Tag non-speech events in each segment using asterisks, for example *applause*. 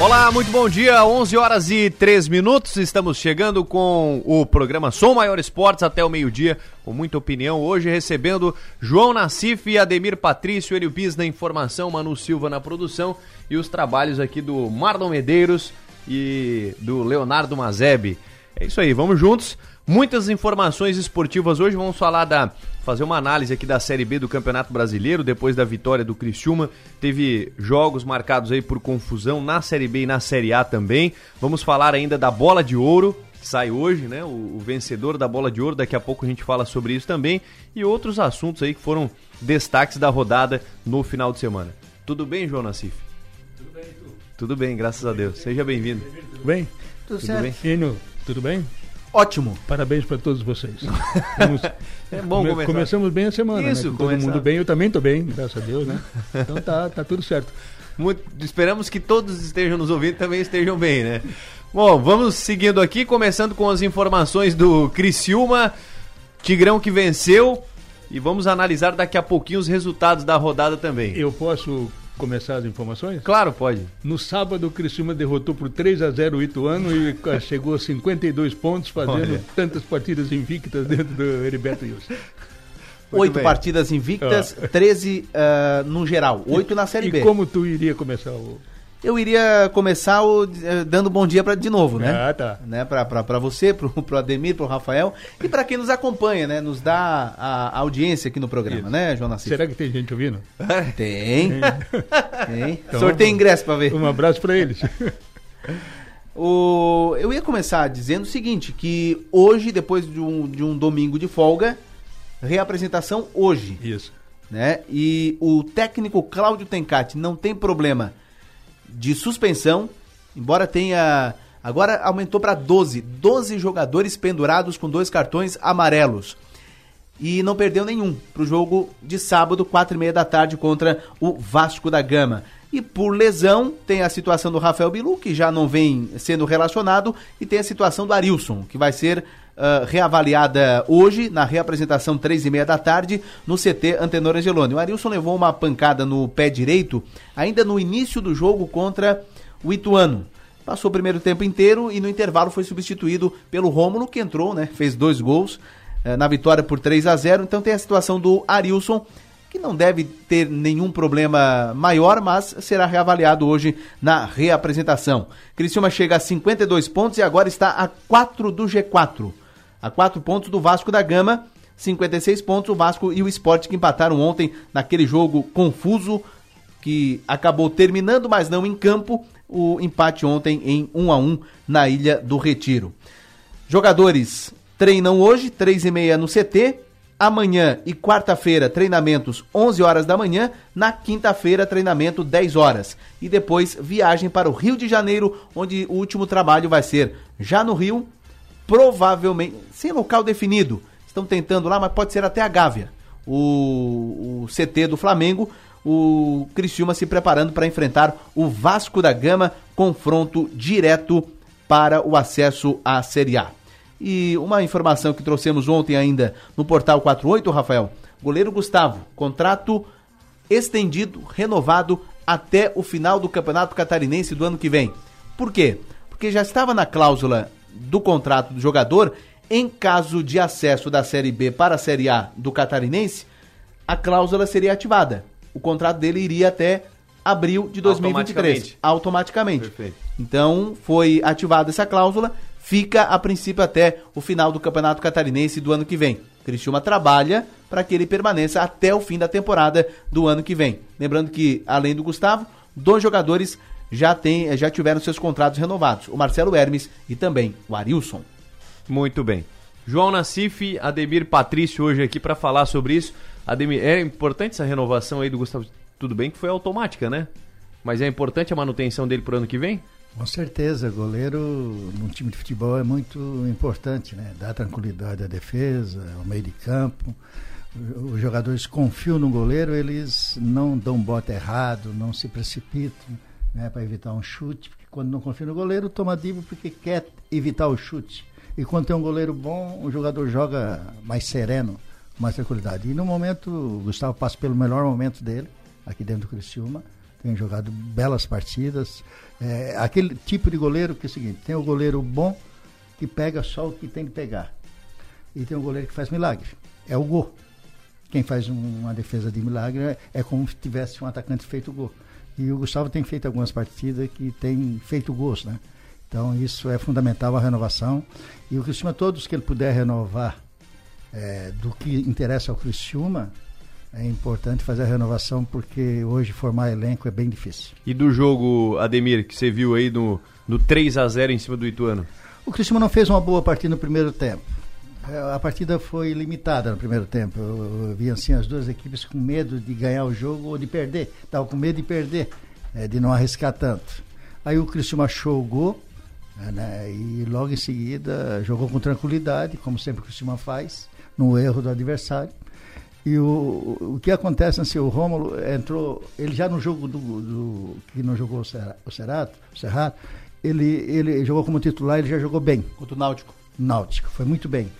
Olá, muito bom dia. 11 horas e 3 minutos. Estamos chegando com o programa Som Maior Esportes até o meio-dia, com muita opinião. Hoje recebendo João Nassif e Ademir Patrício, Enio Bis na informação, Manu Silva na produção e os trabalhos aqui do Marlon Medeiros e do Leonardo Mazeb. É isso aí, vamos juntos. Muitas informações esportivas hoje. Vamos falar da. fazer uma análise aqui da Série B do Campeonato Brasileiro, depois da vitória do Criciúma. Teve jogos marcados aí por confusão na Série B e na Série A também. Vamos falar ainda da bola de ouro, que sai hoje, né? O, o vencedor da bola de ouro. Daqui a pouco a gente fala sobre isso também. E outros assuntos aí que foram destaques da rodada no final de semana. Tudo bem, João Nassif? Tudo bem, tu? Tudo bem, graças tudo a Deus. Bem, Seja bem-vindo. Tudo bem? Tudo, tudo certo. bem? Enio, tudo bem? Ótimo. Parabéns para todos vocês. *laughs* Vamos... é bom come... começar. Começamos bem a semana, Isso, né? Todo mundo bem, eu também estou bem, graças a Deus, né? Então tá, tá tudo certo. Muito... Esperamos que todos estejam nos ouvindo também estejam bem, né? Bom, vamos seguindo aqui, começando com as informações do Criciúma, Tigrão que venceu, e vamos analisar daqui a pouquinho os resultados da rodada também. Eu posso começar as informações? Claro, pode. No sábado, o Criciúma derrotou por 3 a 0 o Ituano e chegou a 52 pontos, fazendo Olha. tantas partidas invictas dentro do Heriberto Wilson. Oito partidas invictas, ah. 13 uh, no geral, oito na Série e B. E como tu iria começar o eu iria começar o, eh, dando bom dia para de novo, né? Ah, tá. Né? Para você, para o *laughs* Ademir, para o Rafael e para quem nos acompanha, né? Nos dá a, a audiência aqui no programa, Isso. né, João Nassif? Será que tem gente ouvindo? *laughs* Tem. tem. *laughs* Então, Sorteio ingresso para ver. Um abraço para eles. O, eu ia começar dizendo o seguinte, que hoje, depois de um, de um domingo de folga, reapresentação hoje. Isso. Né? E o técnico Cláudio Tencati não tem problema de suspensão, embora tenha. Agora aumentou para 12. 12 jogadores pendurados com dois cartões amarelos. E não perdeu nenhum para o jogo de sábado, 4 e meia da tarde, contra o Vasco da Gama. E por lesão, tem a situação do Rafael Bilu, que já não vem sendo relacionado, e tem a situação do Arilson, que vai ser uh, reavaliada hoje, na reapresentação, três e meia da tarde, no CT Antenor Angeloni. O Arilson levou uma pancada no pé direito, ainda no início do jogo contra o Ituano. Passou o primeiro tempo inteiro e no intervalo foi substituído pelo Rômulo, que entrou, né? Fez dois gols uh, na vitória por 3 a 0 Então tem a situação do Arilson, que não deve ter nenhum problema maior, mas será reavaliado hoje na reapresentação. Criciúma chega a 52 pontos e agora está a 4 do G4. A 4 pontos do Vasco da Gama, 56 pontos o Vasco e o Sport que empataram ontem naquele jogo confuso que acabou terminando, mas não em campo, o empate ontem em 1 a 1 na Ilha do Retiro. Jogadores treinam hoje, 3 e meia no CT, Amanhã e quarta-feira, treinamentos 11 horas da manhã. Na quinta-feira, treinamento 10 horas. E depois, viagem para o Rio de Janeiro, onde o último trabalho vai ser já no Rio, provavelmente, sem local definido. Estão tentando lá, mas pode ser até a Gávea. O, o CT do Flamengo, o Criciúma se preparando para enfrentar o Vasco da Gama, confronto direto para o acesso à Série A. E uma informação que trouxemos ontem ainda no Portal 48, Rafael. Goleiro Gustavo, contrato estendido, renovado até o final do Campeonato Catarinense do ano que vem. Por quê? Porque já estava na cláusula do contrato do jogador, em caso de acesso da Série B para a Série A do Catarinense, a cláusula seria ativada. O contrato dele iria até abril de 2023. Automaticamente. Automaticamente. Perfeito. Então, foi ativada essa cláusula fica a princípio até o final do Campeonato Catarinense do ano que vem. Criciúma trabalha para que ele permaneça até o fim da temporada do ano que vem. Lembrando que, além do Gustavo, dois jogadores já, tem, já tiveram seus contratos renovados: o Marcelo Hermes e também o Arilson. Muito bem. João Nassif, Ademir Patrício hoje aqui para falar sobre isso. Ademir, é importante essa renovação aí do Gustavo. Tudo bem que foi automática, né? Mas é importante a manutenção dele pro ano que vem? Com certeza, goleiro num time de futebol é muito importante, né? Dá tranquilidade à defesa, ao meio de campo. Os jogadores confiam no goleiro, eles não dão bota errado, não se precipitam, né? Para evitar um chute, porque quando não confia no goleiro, toma divo porque quer evitar o chute. E quando tem um goleiro bom, o jogador joga mais sereno, com mais tranquilidade. E no momento, o Gustavo passa pelo melhor momento dele, aqui dentro do Criciúma tem jogado belas partidas. É, aquele tipo de goleiro que é o seguinte, tem o goleiro bom que pega só o que tem que pegar. E tem o goleiro que faz milagre. É o gol. Quem faz um, uma defesa de milagre é, é como se tivesse um atacante feito gol. E o Gustavo tem feito algumas partidas que tem feito gols, né? Então isso é fundamental a renovação. E o Criciúma, todos que ele puder renovar é, do que interessa ao Criciúma, é importante fazer a renovação porque hoje formar elenco é bem difícil. E do jogo, Ademir, que você viu aí no, no 3 a 0 em cima do Ituano? O Criciúma não fez uma boa partida no primeiro tempo. É, a partida foi limitada no primeiro tempo. Eu, eu vi assim as duas equipes com medo de ganhar o jogo ou de perder. Estavam com medo de perder, é, de não arriscar tanto. Aí o Criciúma o gol né, e logo em seguida jogou com tranquilidade, como sempre o Criciúma faz, no erro do adversário. E o, o que acontece assim, o Rômulo entrou, ele já no jogo do, do que não jogou o, Serra, o Serrato, ele, ele jogou como titular, ele já jogou bem. Contra o Náutico. Náutico, foi muito bem.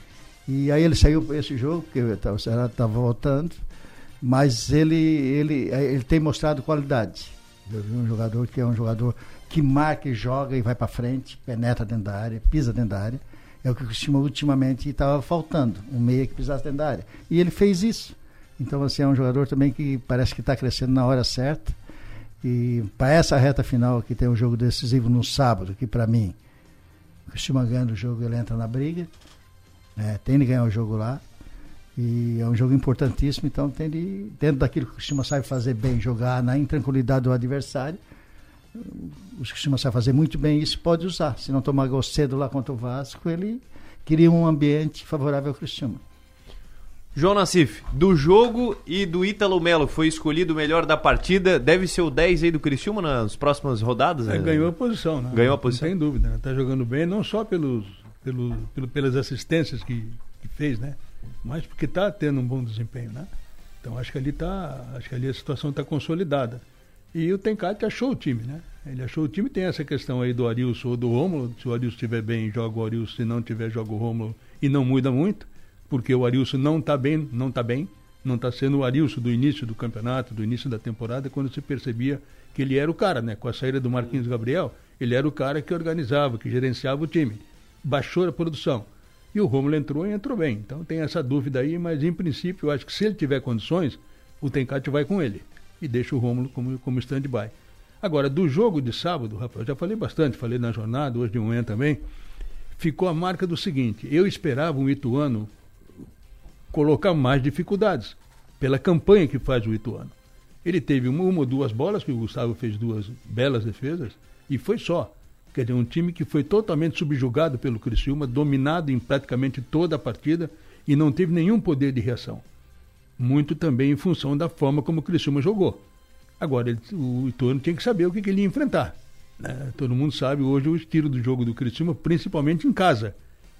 E aí ele saiu para esse jogo, porque o Cerato estava voltando, mas ele, ele, ele tem mostrado qualidade. Eu vi um jogador que é um jogador que marca e joga e vai para frente, penetra dentro da área, pisa dentro da área. É o que Cristiano ultimamente estava faltando, um meia que pisasse dentro da área. E ele fez isso. Então, assim, é um jogador também que parece que está crescendo na hora certa. E para essa reta final, que tem um jogo decisivo no sábado, que para mim, o Cristiano ganhando o jogo, ele entra na briga. Né? Tem de ganhar o jogo lá. E é um jogo importantíssimo, então tem de, dentro daquilo que o Cristiano sabe fazer bem, jogar na intranquilidade do adversário, o Cristiano sabe fazer muito bem isso, pode usar. Se não tomar gol cedo lá contra o Vasco, ele cria um ambiente favorável ao Cristiano. João Nassif, do jogo e do Ítalo Melo, foi escolhido o melhor da partida. Deve ser o 10 aí do Criciúma nas próximas rodadas? É, né? ganhou a posição, né? Ganhou a posição. Tem dúvida, né? Tá jogando bem, não só pelos, pelo, pelo, pelas assistências que, que fez, né? Mas porque está tendo um bom desempenho, né? Então acho que ali tá, acho que ali a situação está consolidada. E o Tencate achou o time, né? Ele achou o time, tem essa questão aí do Arilson ou do Rômulo. Se o Arilson estiver bem, joga o Arilson, se não tiver, joga o Rômulo e não muda muito, porque o Arilson não está bem, não está bem, não está sendo o Arilson do início do campeonato, do início da temporada, quando se percebia que ele era o cara, né? Com a saída do Marquinhos Gabriel, ele era o cara que organizava, que gerenciava o time. Baixou a produção. E o Rômulo entrou e entrou bem. Então tem essa dúvida aí, mas em princípio eu acho que se ele tiver condições, o Tencate vai com ele e deixa o Rômulo como, como stand-by. Agora, do jogo de sábado, Rafael, já falei bastante, falei na jornada, hoje de manhã também, ficou a marca do seguinte: eu esperava um Ituano colocar mais dificuldades pela campanha que faz o Ituano. Ele teve uma, ou duas bolas, que o Gustavo fez duas belas defesas, e foi só. Quer dizer, um time que foi totalmente subjugado pelo Criciúma, dominado em praticamente toda a partida e não teve nenhum poder de reação. Muito também em função da forma como o Criciúma jogou. Agora, ele, o Ituano tinha que saber o que, que ele ia enfrentar. Né? Todo mundo sabe hoje o estilo do jogo do Criciúma, principalmente em casa.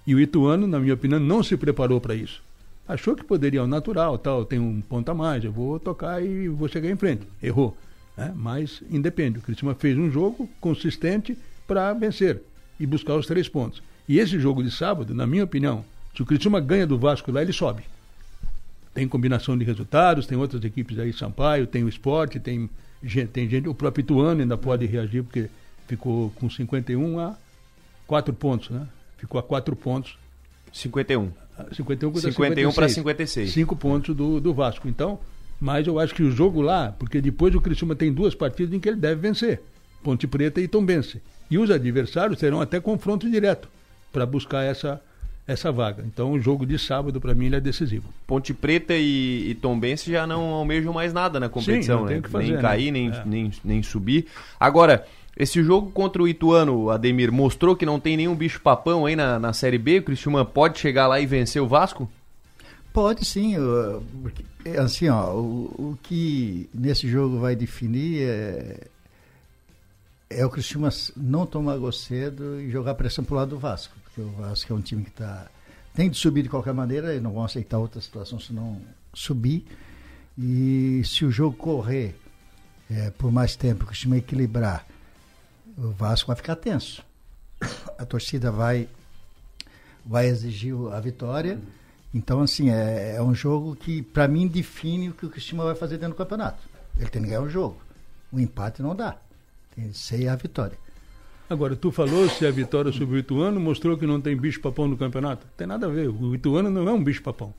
E o Ituano, na minha opinião, não se preparou para isso. Achou que poderia ao natural, tal, tem um ponto a mais, eu vou tocar e vou chegar em frente. Errou. Né? Mas independe. O Criciúma fez um jogo consistente para vencer e buscar os três pontos. E esse jogo de sábado, na minha opinião, se o Criciúma ganha do Vasco lá, ele sobe tem combinação de resultados, tem outras equipes aí, Sampaio, tem o esporte, tem gente, tem gente, o próprio Ituano ainda pode reagir, porque ficou com 51 a 4 pontos, né? Ficou a 4 pontos. 51. 51 51 para 56. 5 pontos do, do Vasco. Então, mas eu acho que o jogo lá, porque depois o Criciúma tem duas partidas em que ele deve vencer. Ponte Preta e Tombense. E os adversários terão até confronto direto para buscar essa essa vaga. Então o jogo de sábado para mim é decisivo. Ponte Preta e, e Tombense já não almejam mais nada na competição, Sim, né? Fazer, nem né? cair, nem, é. nem, nem subir. Agora, esse jogo contra o Ituano, Ademir, mostrou que não tem nenhum bicho papão aí na, na Série B. O Cristiúma pode chegar lá e vencer o Vasco? Pode sim, porque, assim, ó, o, o que nesse jogo vai definir é, é o Cristiúma não tomar gol cedo e jogar pressão pro lado do Vasco, porque o Vasco é um time que tá, tem de subir de qualquer maneira, eles não vão aceitar outra situação se não subir. E se o jogo correr é, por mais tempo, o Cristiúma equilibrar, o Vasco vai ficar tenso. A torcida vai, vai exigir a vitória. Então, assim, é, é um jogo que, para mim, define o que o Cristiúma vai fazer dentro do campeonato. Ele tem que ganhar o jogo. O empate não dá. Tem que ser a vitória. Agora, tu falou se a vitória sobre o Ituano mostrou que não tem bicho-papão no campeonato. Não tem nada a ver. O Ituano não é um bicho-papão.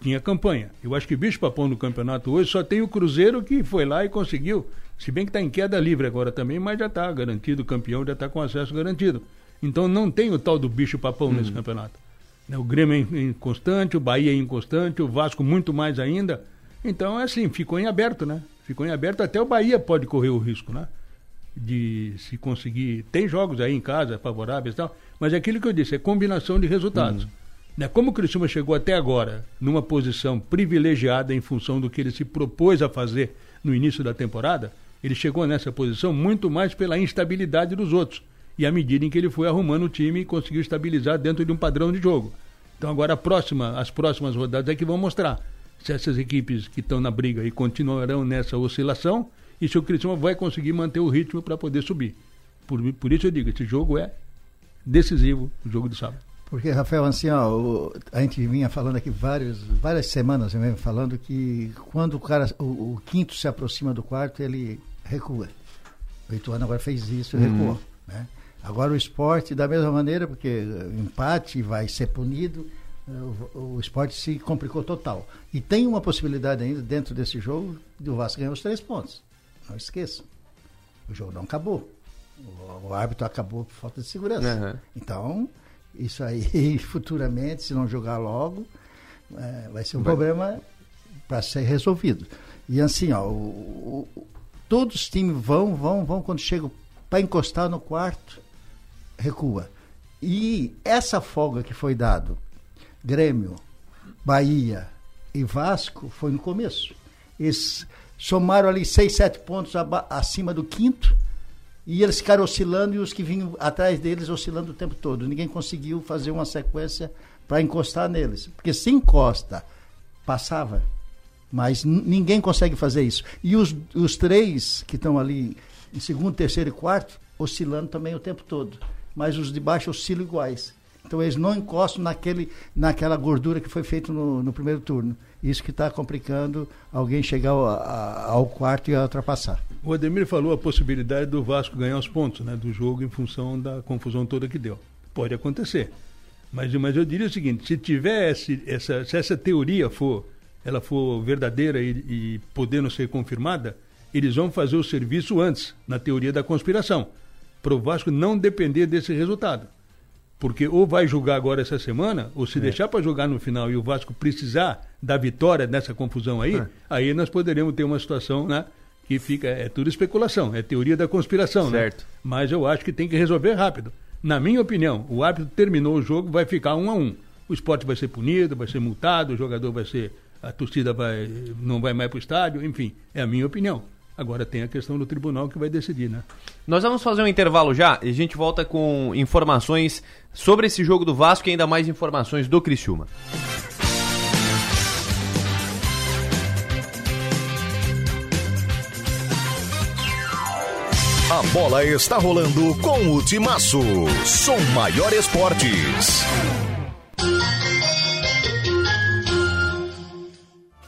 Tinha campanha. Eu acho que bicho-papão no campeonato hoje só tem o Cruzeiro que foi lá e conseguiu. Se bem que está em queda livre agora também, mas já está garantido, o campeão já está com acesso garantido. Então não tem o tal do bicho-papão nesse campeonato. Né, O Grêmio é inconstante, o Bahia é inconstante, o Vasco muito mais ainda. Então é assim, ficou em aberto, né? Ficou em aberto, até o Bahia pode correr o risco, né? De se conseguir. Tem jogos aí em casa favoráveis e tal, mas é aquilo que eu disse, é combinação de resultados. Né? Como o Criciúma chegou até agora numa posição privilegiada em função do que ele se propôs a fazer no início da temporada, ele chegou nessa posição muito mais pela instabilidade dos outros. E à medida em que ele foi arrumando o time e conseguiu estabilizar dentro de um padrão de jogo. Então agora a próxima, as próximas rodadas é que vão mostrar se essas equipes que estão na briga aí continuarão nessa oscilação e se o Criciúma vai conseguir manter o ritmo para poder subir. Por, por isso eu digo, esse jogo é decisivo, o jogo de sábado. Porque, Rafael, assim, ó, o- a gente vinha falando aqui vários, várias semanas mesmo, falando que quando o cara, o, o quinto se aproxima do quarto, ele recua. O Ituano agora fez isso, recuou. Né? Agora o esporte, da mesma maneira, porque empate vai ser punido, o, o esporte se complicou total. E tem uma possibilidade ainda, dentro desse jogo, do Vasco ganhar os três pontos. Não esqueçam. O jogo não acabou. O, o árbitro acabou por falta de segurança. Aham. Então, isso aí, *laughs* futuramente, se não jogar logo, eh, vai ser um problema para ser resolvido. E assim, ó, o- o- todos os times vão, vão, vão, quando chegam para encostar no quarto, recua. E essa folga que foi dado, Grêmio, Bahia e Vasco, foi no começo. Eles somaram ali seis, sete pontos acima do quinto, e eles ficaram oscilando e os que vinham atrás deles oscilando o tempo todo. Ninguém conseguiu fazer uma sequência para encostar neles. Porque se encosta, passava. Mas ninguém consegue fazer isso. E os, os três que estão ali em segundo, terceiro e quarto, oscilando também o tempo todo. Mas os de baixo oscilam iguais. Então eles não encostam naquele, naquela gordura que foi feita no, no primeiro turno. Isso que está complicando alguém chegar ao, a- ao quarto e ultrapassar. O Ademir falou a possibilidade do Vasco ganhar os pontos né, do jogo em função da confusão toda que deu. Pode acontecer. Mas, mas eu diria o seguinte, se tiver esse, essa, se essa teoria for, ela for verdadeira e, e podendo ser confirmada, eles vão fazer o serviço antes, na teoria da conspiração, para o Vasco não depender desse resultado. Porque ou vai jogar agora essa semana, ou se deixar para jogar no final e o Vasco precisar da vitória nessa confusão aí, aí nós poderemos ter uma situação, né? Que fica, é tudo especulação, é teoria da conspiração, Certo. né? Mas eu acho que tem que resolver rápido. Na minha opinião, o árbitro terminou o jogo, vai ficar um a um. O esporte vai ser punido, vai ser multado, o jogador vai ser. A torcida vai, não vai mais para o estádio, enfim, é a minha opinião. Agora tem a questão do tribunal que vai decidir, né? Nós vamos fazer um intervalo já e a gente volta com informações sobre esse jogo do Vasco e ainda mais informações do Criciúma. A bola está rolando com o Timaço. Som Maior Esportes.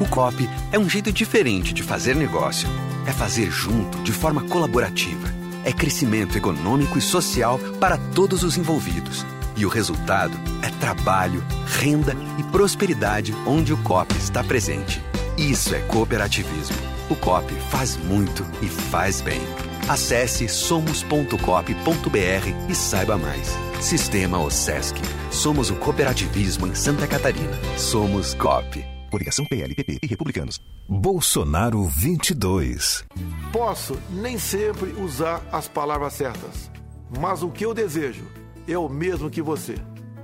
O COP é um jeito diferente de fazer negócio. É fazer junto, de forma colaborativa. É crescimento econômico e social para todos os envolvidos. E o resultado é trabalho, renda e prosperidade onde o COP está presente. Isso é cooperativismo. O COP faz muito e faz bem. Acesse somos.cop.br e saiba mais. Sistema OSESC. Somos o cooperativismo em Santa Catarina. Somos COP. Coligação PLPP e Republicanos. Bolsonaro 22. Posso nem sempre usar as palavras certas, mas o que eu desejo é o mesmo que você: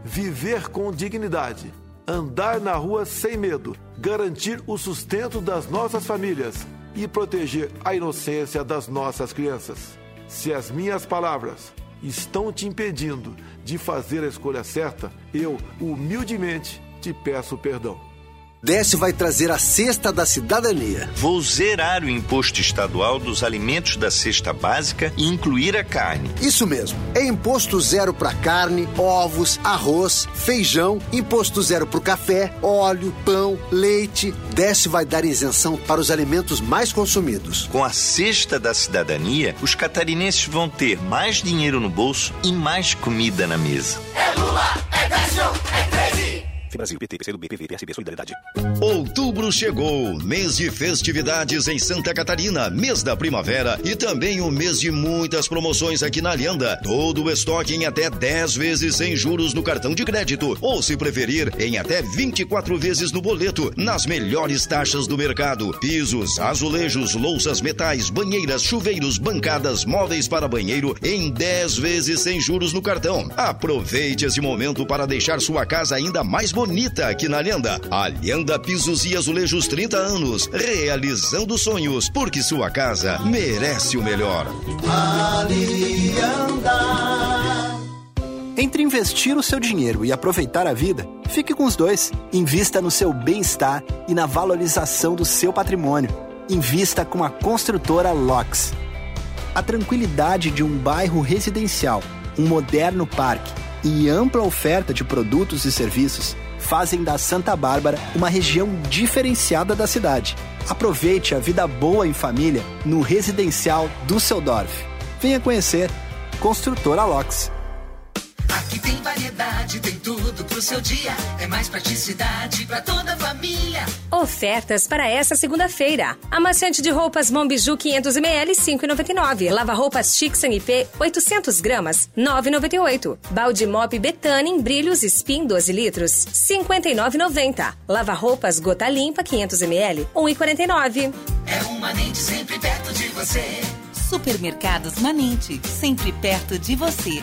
viver com dignidade, andar na rua sem medo, garantir o sustento das nossas famílias e proteger a inocência das nossas crianças. Se as minhas palavras estão te impedindo de fazer a escolha certa, eu humildemente te peço perdão. Décio vai trazer a cesta da cidadania. Vou zerar o imposto estadual dos alimentos da cesta básica e incluir a carne. Isso mesmo. É imposto zero para carne, ovos, arroz, feijão, imposto zero para o café, óleo, pão, leite. Décio vai dar isenção para os alimentos mais consumidos. Com a cesta da cidadania, os catarinenses vão ter mais dinheiro no bolso e mais comida na mesa. É Lula, é Décio, é 13. Brasil, PT, PCdoB, PV, PSB, Solidariedade. Outubro chegou, mês de festividades em Santa Catarina, mês da primavera e também o mês de muitas promoções aqui na Alianda. Todo o estoque em até 10 vezes sem juros no cartão de crédito, ou se preferir, em até 24 vezes no boleto, nas melhores taxas do mercado. Pisos, azulejos, louças, metais, banheiras, chuveiros, bancadas, móveis para banheiro em 10 vezes sem juros no cartão. Aproveite esse momento para deixar sua casa ainda mais bonita bonita aqui na Lenda. A Lenda Pisos e Azulejos 30 anos, realizando sonhos, porque sua casa merece o melhor. Alianda. Entre investir o seu dinheiro e aproveitar a vida, fique com os dois. Invista no seu bem-estar e na valorização do seu patrimônio. Invista com a construtora LOX. A tranquilidade de um bairro residencial, um moderno parque e ampla oferta de produtos e serviços fazem da Santa Bárbara uma região diferenciada da cidade. Aproveite a vida boa em família no residencial Düsseldorf. Venha conhecer Construtora Lox. Aqui tem variedade, tem tudo pro seu dia. É mais praticidade pra toda a família. Ofertas para essa segunda-feira. Amaciante de roupas Mombiju 500ml 5,99. Lava roupas Chic IP 800 gramas 9,98. Balde Mop Betânia em brilhos Spin 12 litros 59,90. Lava roupas Gota Limpa 500ml 1,49. É um Manente sempre perto de você. Supermercados Manente, sempre perto de você.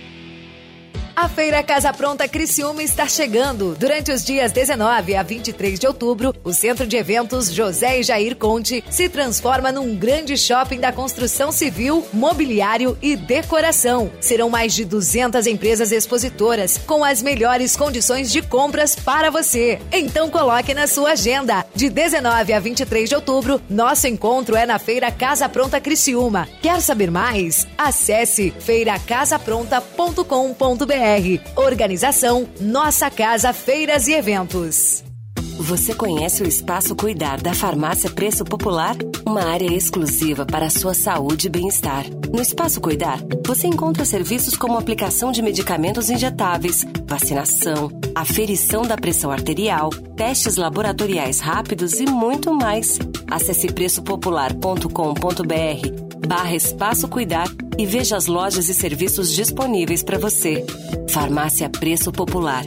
A Feira Casa Pronta Criciúma está chegando. Durante os dias 19 a 23 de outubro, o Centro de Eventos José e Jair Conte se transforma num grande shopping da construção civil, mobiliário e decoração. Serão mais de 200 empresas expositoras com as melhores condições de compras para você. Então coloque na sua agenda. De 19 a 23 de outubro, nosso encontro é na Feira Casa Pronta Criciúma. Quer saber mais? Acesse feiracasapronta.com.br Organização Nossa Casa Feiras e Eventos. Você conhece o Espaço Cuidar da Farmácia Preço Popular? Uma área exclusiva para a sua saúde e bem-estar. No Espaço Cuidar, você encontra serviços como aplicação de medicamentos injetáveis, vacinação, aferição da pressão arterial, testes laboratoriais rápidos e muito mais. Acesse preçopopular.com.br barra Espaço Cuidar e veja as lojas e serviços disponíveis para você. Farmácia Preço Popular.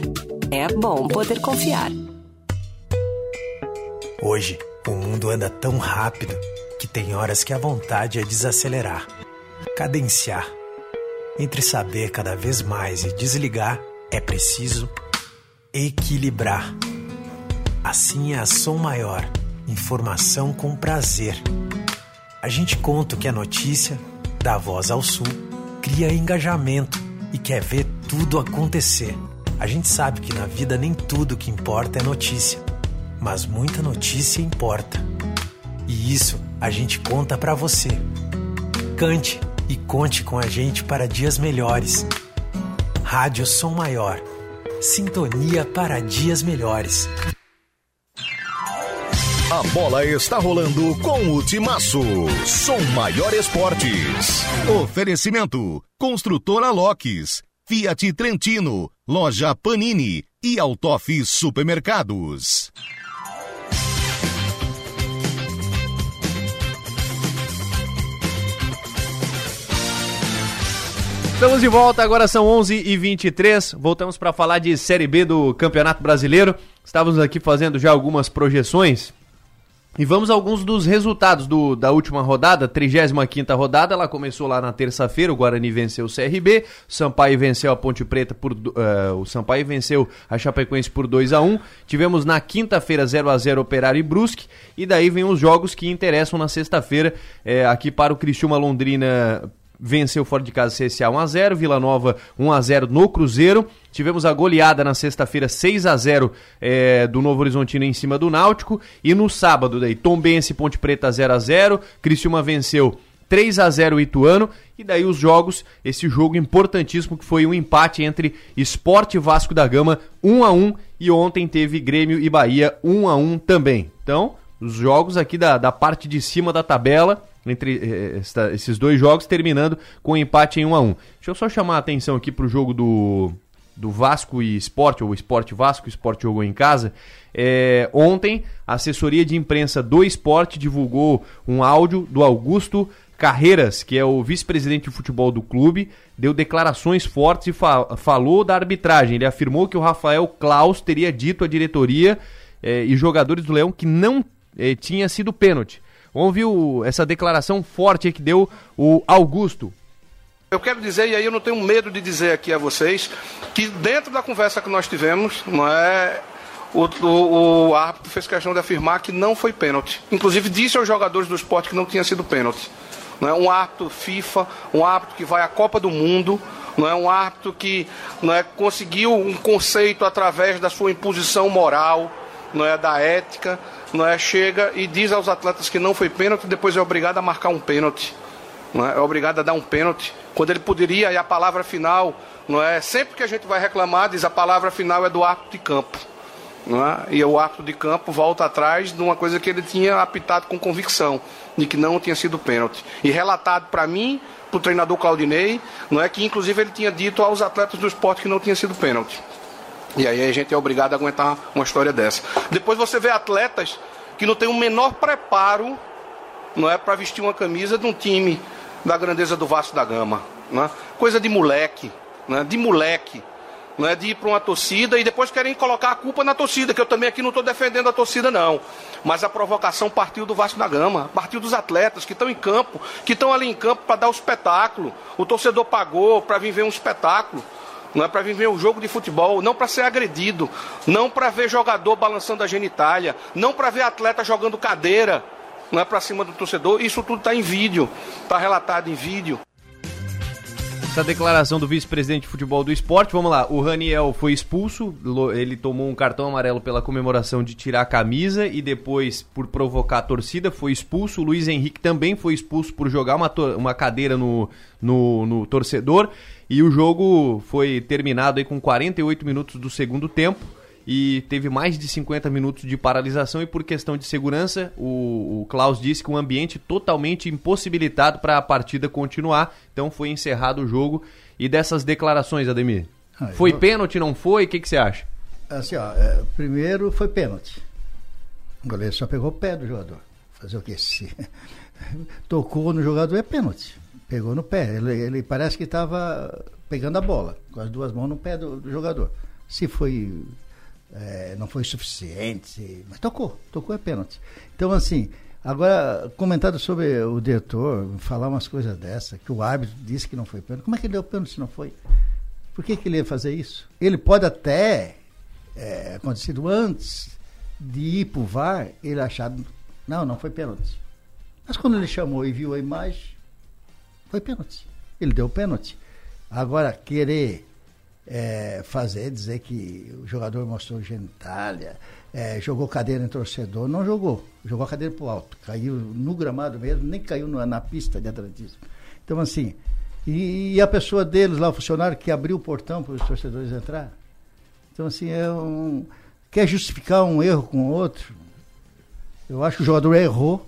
É bom poder confiar. Hoje, o mundo anda tão rápido que tem horas que a vontade é desacelerar, cadenciar. Entre saber cada vez mais e desligar, é preciso equilibrar. Assim é a Som Maior. Informação com prazer. A gente conta que é notícia, dá voz ao sul, cria engajamento e quer ver tudo acontecer. A gente sabe que na vida nem tudo que importa é notícia, mas muita notícia importa. E isso a gente conta para você. Cante e conte com a gente para dias melhores. Rádio Som Maior. Sintonia para dias melhores. A bola está rolando com o Timaço. Som Maior Esportes. Oferecimento: Construtora Locks, Fiat Trentino, Loja Panini e Autof Supermercados. Estamos de volta, agora são 11h23. Voltamos para falar de Série B do Campeonato Brasileiro. Estávamos aqui fazendo já algumas projeções. E vamos a alguns dos resultados do, da última rodada, 35 rodada. Ela começou lá na terça-feira. O Guarani venceu o CRB, o Sampaio venceu a Ponte Preta por. Uh, o Sampaio venceu a Chapecoense por 2 a 1 Tivemos na quinta-feira 0 a 0 Operário e Brusque. E daí vem os jogos que interessam na sexta-feira. É, aqui para o Criciúma Londrina venceu fora de casa CSA 1x0, Vila Nova 1x0 no Cruzeiro. Tivemos a goleada na sexta-feira 6 a 0 é, do Novo Horizontino em cima do Náutico. E no sábado, daí, Tombense Ponte Preta 0 a 0 Criciúma venceu 3 a 0 o Ituano. E daí os jogos, esse jogo importantíssimo que foi um empate entre Esporte Vasco da Gama 1 a 1 E ontem teve Grêmio e Bahia 1 a 1 também. Então, os jogos aqui da, da parte de cima da tabela entre eh, esta, esses dois jogos, terminando com um empate em 1 a 1 Deixa eu só chamar a atenção aqui para o jogo do, do Vasco e Esporte, ou Esporte Vasco, Esporte jogou em casa. É, ontem, a assessoria de imprensa do Esporte divulgou um áudio do Augusto Carreiras, que é o vice-presidente de futebol do clube, deu declarações fortes e fa falou da arbitragem. Ele afirmou que o Rafael Klaus teria dito à diretoria eh, e jogadores do Leão que não eh, tinha sido pênalti. Vamos ouvir essa declaração forte que deu o Augusto. Eu quero dizer, e aí eu não tenho medo de dizer aqui a vocês, que dentro da conversa que nós tivemos, não é, o, o, o árbitro fez questão de afirmar que não foi pênalti. Inclusive disse aos jogadores do esporte que não tinha sido pênalti. Não é um árbitro FIFA, um árbitro que vai à Copa do Mundo, não é um árbitro que não é, conseguiu um conceito através da sua imposição moral, não é da ética, não é, chega e diz aos atletas que não foi pênalti, depois é obrigado a marcar um pênalti. Não é? é obrigado a dar um pênalti. Quando ele poderia, e a palavra final, não é? Sempre que a gente vai reclamar, diz a palavra final é do ato de campo. É? E o ato de campo volta atrás de uma coisa que ele tinha apitado com convicção, de que não tinha sido pênalti. E relatado para mim, para o treinador Claudinei, não é que inclusive ele tinha dito aos atletas do esporte que não tinha sido pênalti. E aí a gente é obrigado a aguentar uma história dessa. Depois você vê atletas que não têm o menor preparo, não é para vestir uma camisa de um time da grandeza do Vasco da Gama, não é? Coisa de moleque, não é? De moleque, não é de ir para uma torcida e depois querem colocar a culpa na torcida, que eu também aqui não estou defendendo a torcida não, mas a provocação partiu do Vasco da Gama, partiu dos atletas que estão em campo, que estão ali em campo para dar o espetáculo. O torcedor pagou para vir ver um espetáculo não é para viver um jogo de futebol, não para ser agredido, não para ver jogador balançando a genitália, não para ver atleta jogando cadeira, não é para cima do torcedor. Isso tudo está em vídeo, está relatado em vídeo. Essa declaração do vice-presidente de futebol do esporte, vamos lá. O Raniel foi expulso, ele tomou um cartão amarelo pela comemoração de tirar a camisa e depois, por provocar a torcida, foi expulso. O Luiz Henrique também foi expulso por jogar uma, uma cadeira no, no, no torcedor. E o jogo foi terminado aí com 48 minutos do segundo tempo e teve mais de 50 minutos de paralisação e por questão de segurança, o, o Klaus disse que um ambiente totalmente impossibilitado para a partida continuar, então foi encerrado o jogo. E dessas declarações, Ademir? Ah, foi eu... pênalti, não foi? O que, que você acha? Assim, ó, é, primeiro foi pênalti. O goleiro só pegou o pé do jogador. Fazer o quê? Se *laughs* tocou no jogador é pênalti. Pegou no pé. Ele, ele parece que estava pegando a bola, com as duas mãos no pé do, do jogador. Se foi. É, não foi suficiente, mas tocou, tocou é pênalti. Então, assim, agora, comentado sobre o diretor, falar umas coisas dessa, que o árbitro disse que não foi pênalti. Como é que ele deu pênalti se não foi? Por que, que ele ia fazer isso? Ele pode até, é, acontecido antes de ir para o VAR, ele achar, não, não foi pênalti. Mas quando ele chamou e viu a imagem, foi pênalti. Ele deu pênalti. Agora, querer é, fazer, dizer que o jogador mostrou genitália, é, jogou cadeira em torcedor, não jogou. Jogou a cadeira para o alto. Caiu no gramado mesmo, nem caiu na, na pista de atletismo. Então, assim, e, e, a pessoa deles lá, o funcionário que abriu o portão para os torcedores entrar. Então, assim, é um. Quer justificar um erro com o outro? Eu acho que o jogador errou,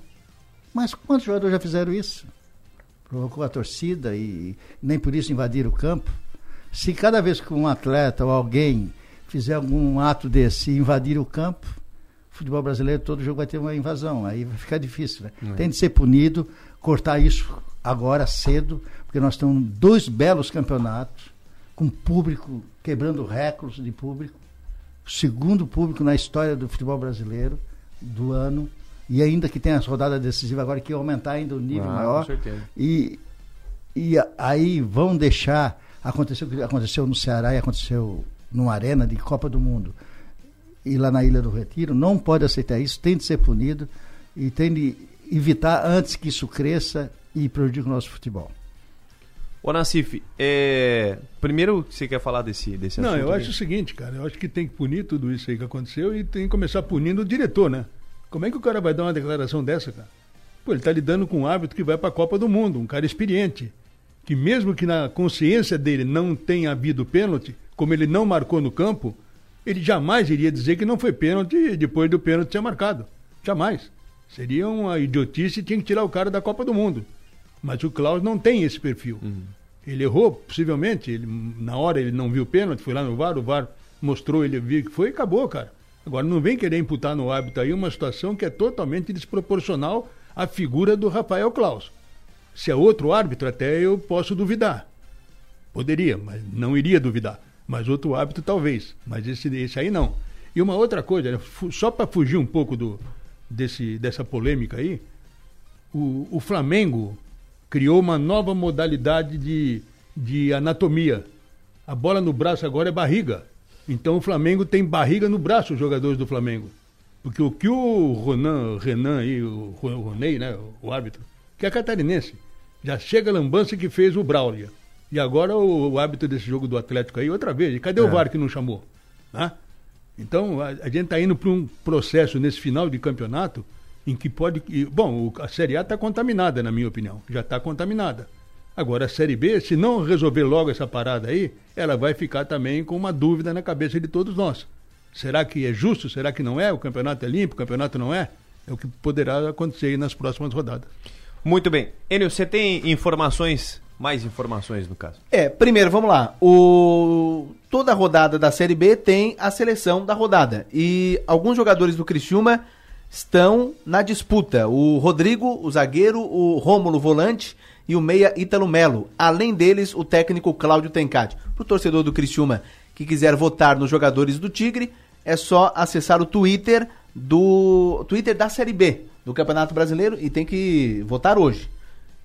mas quantos jogadores já fizeram isso? provocou a torcida e nem por isso invadiram o campo. Se cada vez que um atleta ou alguém fizer algum ato desse e invadir o campo, o futebol brasileiro todo jogo vai ter uma invasão. Aí vai ficar difícil, né? É. Tem de ser punido, cortar isso agora cedo, porque nós temos dois belos campeonatos, com público quebrando recordes de público, segundo público na história do futebol brasileiro do ano, e ainda que tenha as rodadas decisivas agora, que aumentar ainda o nível Ah, maior. com certeza. E, e aí vão deixar, aconteceu o que aconteceu no Ceará e aconteceu numa arena de Copa do Mundo, e lá na Ilha do Retiro, não pode aceitar isso, tem de ser punido e tem de evitar antes que isso cresça e prejudique o nosso futebol. Ô Nassif, é... primeiro você quer falar desse, desse Não, assunto? eu aí? acho o seguinte, cara. Eu acho que tem que punir tudo isso aí que aconteceu e tem que começar punindo o diretor, né? Como é que o cara vai dar uma declaração dessa, cara? Pô, ele tá lidando com um árbitro que vai pra Copa do Mundo, um cara experiente. Que mesmo que na consciência dele não tenha havido pênalti, como ele não marcou no campo, ele jamais iria dizer que não foi pênalti depois do pênalti ser marcado. Jamais. Seria uma idiotice e tinha que tirar o cara da Copa do Mundo. Mas o Klaus não tem esse perfil. Ele errou, possivelmente. Ele, na hora ele não viu o pênalti, foi lá no VAR, o VAR mostrou, ele viu que foi e acabou, cara. Agora não vem querer imputar no árbitro aí uma situação que é totalmente desproporcional à figura do Rafael Klaus. Se é outro árbitro, até eu posso duvidar. Poderia, mas não iria duvidar. Mas outro árbitro talvez. Mas esse, esse aí não. E uma outra coisa, né, só para fugir um pouco do, desse, dessa polêmica aí, o, o Flamengo criou uma nova modalidade de, de anatomia. A bola no braço agora é barriga. Então o Flamengo tem barriga no braço, os jogadores do Flamengo. Porque o que o Ronan, Renan aí, o Ro- Ronei, né, o árbitro, que é catarinense, já chega a lambança que fez o Braulia. E agora o, o árbitro desse jogo do Atlético aí, outra vez. E cadê o É. VAR que não chamou? Né? Então, a, a gente está indo para um processo nesse final de campeonato em que pode. e, bom, o- a Série A está contaminada, na minha opinião. Já está contaminada. Agora, a Série B, se não resolver logo essa parada aí, ela vai ficar também com uma dúvida na cabeça de todos nós. Será que é justo? Será que não é? O campeonato é limpo? O campeonato não é? É o que poderá acontecer aí nas próximas rodadas. Muito bem. Enio, você tem informações, mais informações no caso? É, primeiro, vamos lá. O... Toda rodada da Série B tem a seleção da rodada. E alguns jogadores do Criciúma estão na disputa. O Rodrigo, o zagueiro, o Rômulo, volante e o meia Ítalo Melo. Além deles, o técnico Cláudio Tencati. Para o torcedor do Criciúma que quiser votar nos jogadores do Tigre, é só acessar o Twitter do Twitter da Série B do Campeonato Brasileiro e tem que votar hoje.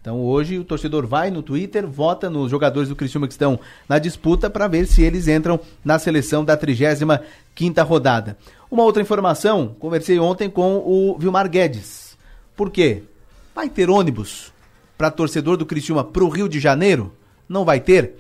Então hoje o torcedor vai no Twitter, vota nos jogadores do Criciúma que estão na disputa para ver se eles entram na seleção da 35ª rodada. Uma outra informação, conversei ontem com o Vilmar Guedes. Por quê? Vai ter ônibus para torcedor do Criciúma para o Rio de Janeiro? Não vai ter?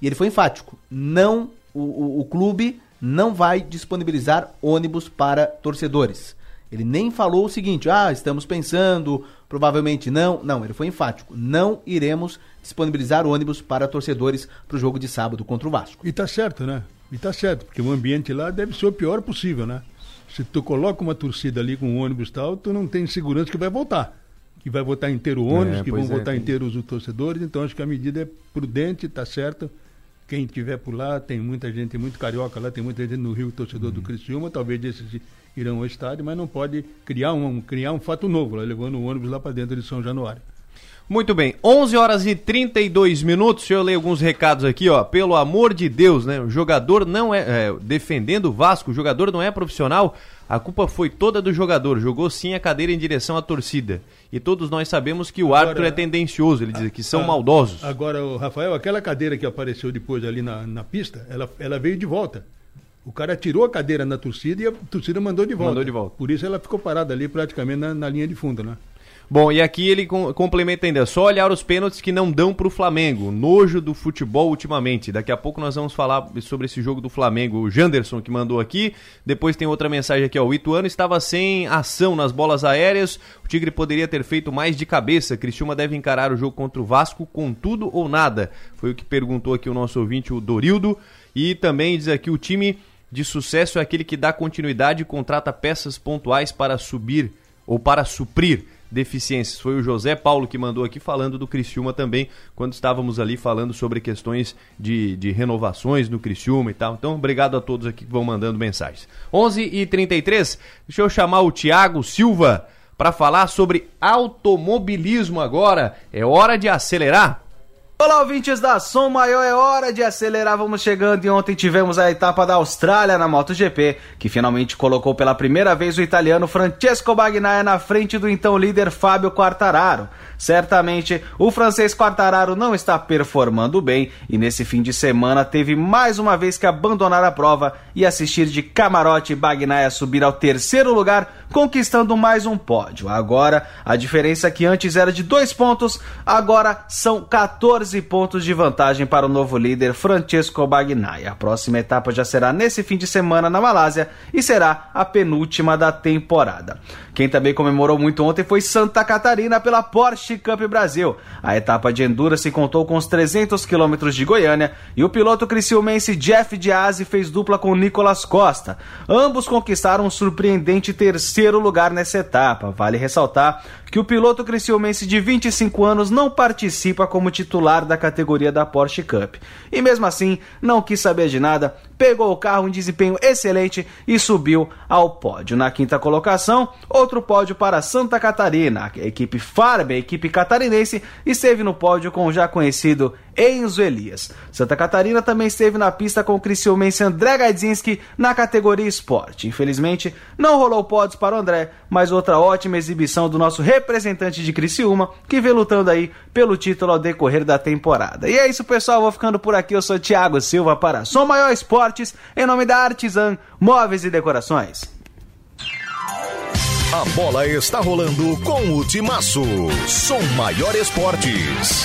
E ele foi enfático. Não, o, o, o clube não vai disponibilizar ônibus para torcedores. Ele nem falou o seguinte, ah, estamos pensando, provavelmente não. Não, ele foi enfático. Não iremos disponibilizar ônibus para torcedores para o jogo de sábado contra o Vasco. E tá certo, né? E tá certo, porque o ambiente lá deve ser o pior possível, né? Se tu coloca uma torcida ali com um ônibus e tal, tu não tem segurança que vai voltar. Que vai voltar inteiro o ônibus, É, que vão é, voltar tem- inteiros os torcedores. Então acho que a medida é prudente, tá certo. Quem tiver por lá, tem muita gente, tem muito carioca lá, tem muita gente no Rio, torcedor Uhum. do Criciúma, talvez esses irão ao estádio, mas não pode criar um, criar um fato novo, lá, levando o ônibus lá para dentro de São Januário. Muito bem, 11 horas e 32 minutos. Deixa eu ler alguns recados aqui, ó. Pelo amor de Deus, né? O jogador não é, é, Defendendo o Vasco, o jogador não é profissional. A culpa foi toda do jogador. Jogou sim a cadeira em direção à torcida. E todos nós sabemos que o árbitro é tendencioso. Ele diz que são Ah, maldosos. Agora, o Rafael, aquela cadeira que apareceu depois ali na, na pista, ela, ela veio de volta. O cara tirou a cadeira na torcida e a torcida mandou de volta. Mandou de volta. Por isso ela ficou parada ali praticamente na, na linha de fundo, né? Bom, e aqui ele com- complementa ainda, só olhar os pênaltis que não dão pro Flamengo. Nojo do futebol ultimamente. Daqui a pouco nós vamos falar sobre esse jogo do Flamengo. O Janderson que mandou aqui. Depois tem outra mensagem aqui, ó. O Ituano estava sem ação nas bolas aéreas. O Tigre poderia ter feito mais de cabeça. Criciúma deve encarar o jogo contra o Vasco com tudo ou nada. Foi o que perguntou aqui o nosso ouvinte, o Dorildo. E também diz aqui o time de sucesso é aquele que dá continuidade e contrata peças pontuais para subir ou para suprir deficiências. Foi o José Paulo que mandou aqui falando do Criciúma também, quando estávamos ali falando sobre questões de, de renovações no Criciúma e tal. Então, obrigado a todos aqui que vão mandando mensagens. 11 e 33 deixa eu chamar o Tiago Silva para falar sobre automobilismo agora. É hora de acelerar. Olá, ouvintes da Som Maior, é hora de acelerar. Vamos chegando e ontem tivemos a etapa da Austrália na MotoGP, que finalmente colocou pela primeira vez o italiano Francesco Bagnaia na frente do então líder Fábio Quartararo. Certamente o francês Quartararo não está performando bem e nesse fim de semana teve mais uma vez que abandonar a prova e assistir de camarote Bagnaia subir ao terceiro lugar, conquistando mais um pódio. Agora, a diferença que antes era de dois pontos, agora são 14 pontos de vantagem para o novo líder Francesco Bagnaia. A próxima etapa já será nesse fim de semana na Malásia e será a penúltima da temporada. Quem também comemorou muito ontem foi Santa Catarina pela Porsche Cup Brasil. A etapa de Endurance contou com os 300 quilômetros de Goiânia e o piloto criciumense Jeff Diazzi fez dupla com Nicolas Costa. Ambos conquistaram um surpreendente terceiro lugar nessa etapa. Vale ressaltar que o piloto criciumense de 25 anos não participa como titular da categoria da Porsche Cup. E mesmo assim, não quis saber de nada, pegou o carro em desempenho excelente e subiu ao pódio. Na quinta colocação, outro pódio para Santa Catarina. A equipe Farbe, a equipe catarinense, esteve no pódio com o já conhecido Enzo Elias. Santa Catarina também esteve na pista com o criciumense André Gaidzinski na categoria esporte. Infelizmente, não rolou pódios para o André, mas outra ótima exibição do nosso representante de Criciúma, que vem lutando aí pelo título ao decorrer da temporada. E é isso, pessoal. Vou ficando por aqui. Eu sou Thiago Silva para Som Maior Esportes, em nome da Artisan Móveis e Decorações. A bola está rolando com o Timaço. Som Maior Esportes.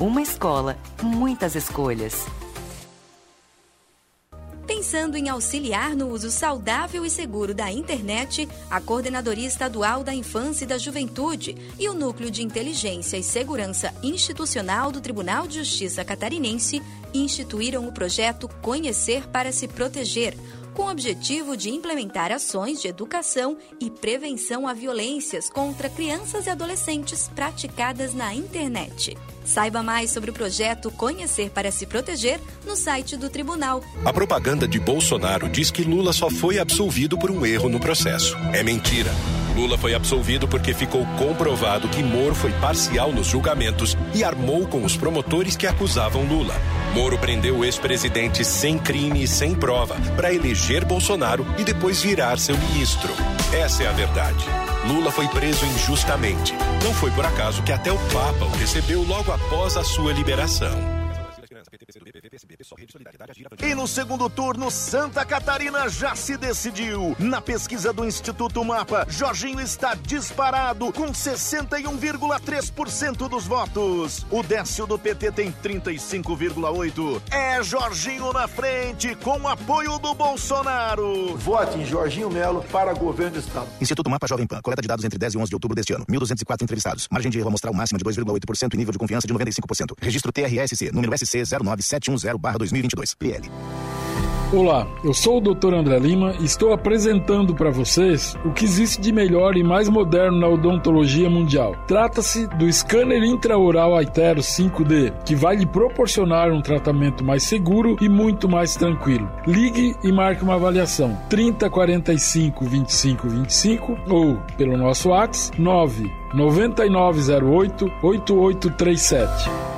Uma escola, muitas escolhas. Pensando em auxiliar no uso saudável e seguro da internet, a Coordenadoria Estadual da Infância e da Juventude e o Núcleo de Inteligência e Segurança Institucional do Tribunal de Justiça Catarinense instituíram o projeto Conhecer para se Proteger, com o objetivo de implementar ações de educação e prevenção a violências contra crianças e adolescentes praticadas na internet. Saiba mais sobre o projeto Conhecer para se Proteger no site do tribunal. A propaganda de Bolsonaro diz que Lula só foi absolvido por um erro no processo. É mentira. Lula foi absolvido porque ficou comprovado que Moro foi parcial nos julgamentos e armou com os promotores que acusavam Lula. Moro prendeu o ex-presidente sem crime e sem prova para eleger Bolsonaro e depois virar seu ministro. Essa é a verdade. Lula foi preso injustamente. Não foi por acaso que até o Papa o recebeu logo após a sua liberação. E no segundo turno, Santa Catarina já se decidiu. Na pesquisa do Instituto Mapa, Jorginho está disparado com 61,3% dos votos. O Décio do PT tem 35,8%. É Jorginho na frente, com apoio do Bolsonaro. Vote em Jorginho Melo para governo do Estado. Instituto Mapa Jovem Pan. Coleta de dados entre 10 e 11 de outubro deste ano. 1.204 entrevistados. Margem de erro amostral máxima de 2,8% e nível de confiança de 95%. Registro TRSC, número SC 09710-2022. PL. Olá, eu sou o Dr. André Lima e estou apresentando para vocês o que existe de melhor e mais moderno na odontologia mundial. Trata-se do scanner intraoral Aitero 5D, que vai lhe proporcionar um tratamento mais seguro e muito mais tranquilo. Ligue e marque uma avaliação 3045 25 25 ou pelo nosso WhatsApp 9 9908 8837.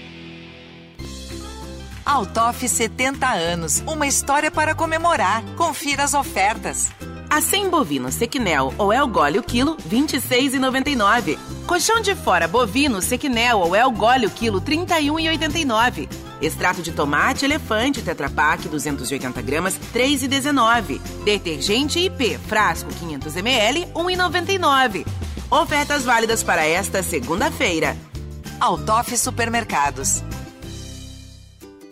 Altoff 70 anos, uma história para comemorar. Confira as ofertas. Acém bovino sequinel ou El Gole o quilo, 26,99. Colchão de fora bovino sequinel ou El Gole o quilo, 31,89. Extrato de tomate elefante Tetra Pak 280 gramas, 3,19. Detergente IP frasco 500 ml, 1,99. Ofertas válidas para esta segunda-feira. Altoff Supermercados.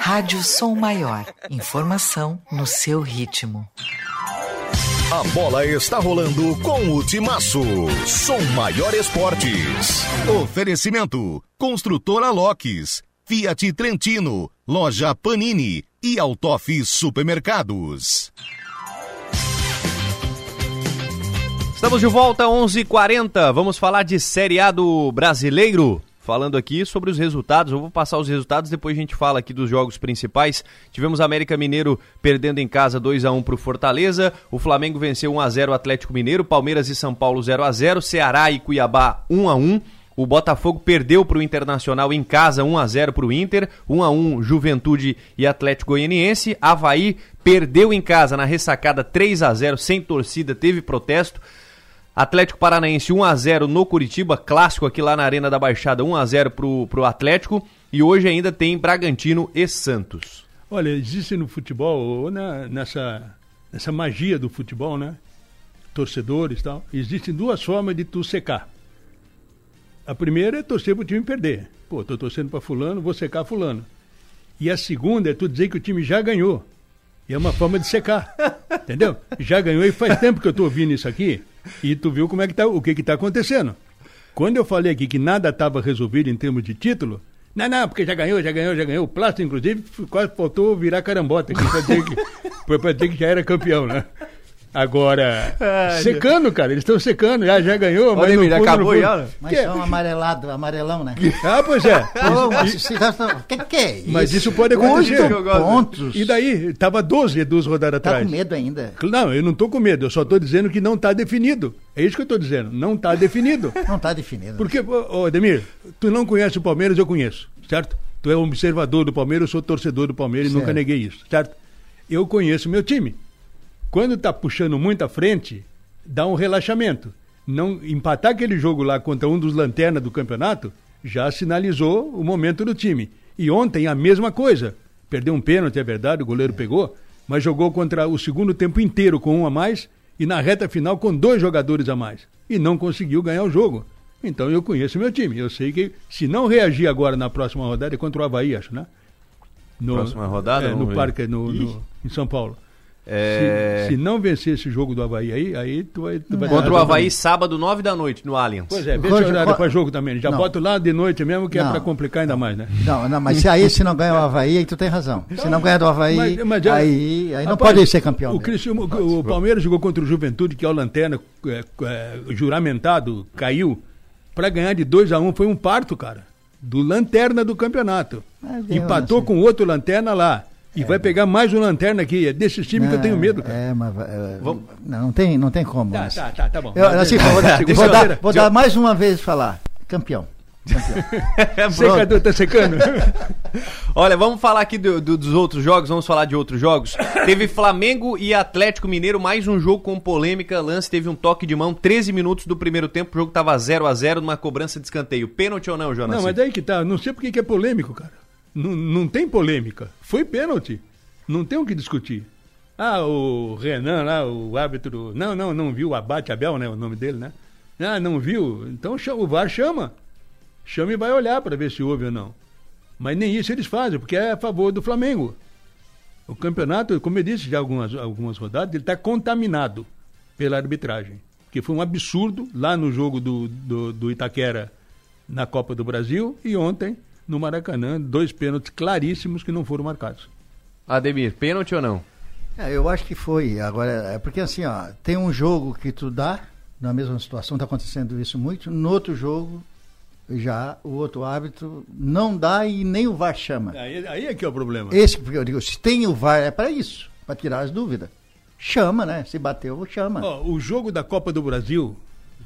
Rádio Som Maior. Informação no seu ritmo. A bola está rolando com o Timaço. Som Maior Esportes. Oferecimento: Construtora Locks, Fiat Trentino, Loja Panini e Altoff Supermercados. Estamos de volta, 11:40. h 40 Vamos falar de Série A do Brasileiro. Falando aqui sobre os resultados, eu vou passar os resultados, depois a gente fala aqui dos jogos principais. Tivemos América Mineiro perdendo em casa 2 a 1 para o Fortaleza, o Flamengo venceu 1 a 0 o Atlético Mineiro, Palmeiras e São Paulo 0 a 0 Ceará e Cuiabá 1 a 1 o Botafogo perdeu para o Internacional em casa 1 a 0 para o Inter, 1 a 1 Juventude e Atlético Goianiense. Havaí perdeu em casa na ressacada 3 a 0 sem torcida, teve protesto. Atlético Paranaense 1 a 0 no Curitiba, clássico aqui lá na Arena da Baixada, 1 a 0 pro, pro Atlético. E hoje ainda tem Bragantino e Santos. Olha, existe no futebol, ou na, nessa, nessa magia do futebol, né? Torcedores e tal, existem duas formas de tu secar. A primeira é torcer pro time perder. Pô, tô torcendo para fulano, vou secar fulano. E a segunda é tu dizer que o time já ganhou. E é uma forma de secar. *laughs* entendeu? Já ganhou e faz tempo que eu tô ouvindo isso aqui. E tu viu como é que tá, o que que tá acontecendo. Quando eu falei aqui que nada estava resolvido em termos de título, não, não, porque já ganhou, já ganhou, já ganhou. O Plástico, inclusive, quase faltou virar carambota aqui pra *laughs* pra dizer que já era campeão, né? Agora, Ai, secando, cara, eles estão secando, já, já ganhou, mas Olha, já acabou já. Mas que? são amarelado, amarelão, né? *laughs* Ah, pois é. O que, que é isso? Mas isso pode acontecer. pontos. E daí, tava 12 duas rodadas tá atrás. Tá com medo ainda? Não, eu não tô com medo, eu só tô dizendo que não tá definido. É isso que eu tô dizendo, não tá definido. *laughs* Não tá definido. Porque, ô, Ademir, tu não conhece o Palmeiras, eu conheço, certo? Tu é um observador do Palmeiras, eu sou torcedor do Palmeiras certo. e nunca neguei isso, certo? Eu conheço meu time. Quando está puxando muito à frente, dá um relaxamento. Não empatar aquele jogo lá contra um dos lanternas do campeonato já sinalizou o momento do time. E ontem a mesma coisa. Perdeu um pênalti, é verdade, o goleiro pegou, mas jogou contra o segundo tempo inteiro com um a mais e na reta final com dois jogadores a mais. E não conseguiu ganhar o jogo. Então eu conheço meu time. Eu sei que se não reagir agora na próxima rodada é contra o Havaí, acho, né? No, próxima rodada? É, no parque, no, no, em São Paulo. É... Se, se, não vencer esse jogo do Havaí aí, aí tu vai. Tu vai Contra o Havaí, também. sábado, nove da noite, no Allianz. Pois é, vê se horário para jogo também. Já não. bota lá de noite mesmo, que é não. é para complicar ainda mais, né? Não, não, mas se aí se não ganha o Havaí, aí tu tem razão. Então, se não ganha do Havaí, mas, mas já, aí, aí não rapaz, pode ser campeão. O, o, o Palmeiras jogou contra o Juventude, que é o Lanterna, é, é, juramentado, caiu. Para ganhar de 2 a 1 um, foi um parto, cara. Do Lanterna do campeonato. Empatou com outro Lanterna lá. E vai pegar mais um lanterna aqui. É desses times que eu tenho medo, cara. É, mas. é, não, não tem, não tem como. Tá, mas- tá, tá, tá bom. Eu, assim, vou, *laughs* vou Segunda-feira. dar, vou dar mais uma vez falar. Campeão. *laughs* Secador tá secando. *laughs* Olha, vamos falar aqui do- do- dos outros jogos, vamos falar de outros jogos. Teve Flamengo e Atlético Mineiro, mais um jogo com polêmica. Lance teve um toque de mão, 13 minutos do primeiro tempo, o jogo tava 0 a 0 numa cobrança de escanteio. Pênalti ou não, Jonas? Não, mas daí que tá. Não sei por que que é polêmico, cara. Não, tem polêmica. Foi pênalti. Não tem o que discutir. Ah, o Renan lá, o árbitro. Não, não, não viu. Abate Abel, né? O nome dele, né? Ah, não viu. Então o VAR chama. Chama e vai olhar para ver se houve ou não. Mas nem isso eles fazem, porque é a favor do Flamengo. O campeonato, como eu disse já algumas, algumas rodadas, ele está contaminado pela arbitragem. Que foi um absurdo lá no jogo do, do, do Itaquera na Copa do Brasil e ontem no Maracanã, dois pênaltis claríssimos que não foram marcados. Ademir, pênalti ou não? É, eu acho que foi. Agora, é porque assim, ó, tem um jogo que tu dá, na mesma situação, está acontecendo isso muito, no outro jogo, já o outro árbitro não dá e nem o VAR chama. Aí, aí é que é o problema. Esse, porque eu digo, se tem o VAR, é para isso, para tirar as dúvidas. Chama, né? Se bateu, chama. Ó, o jogo da Copa do Brasil,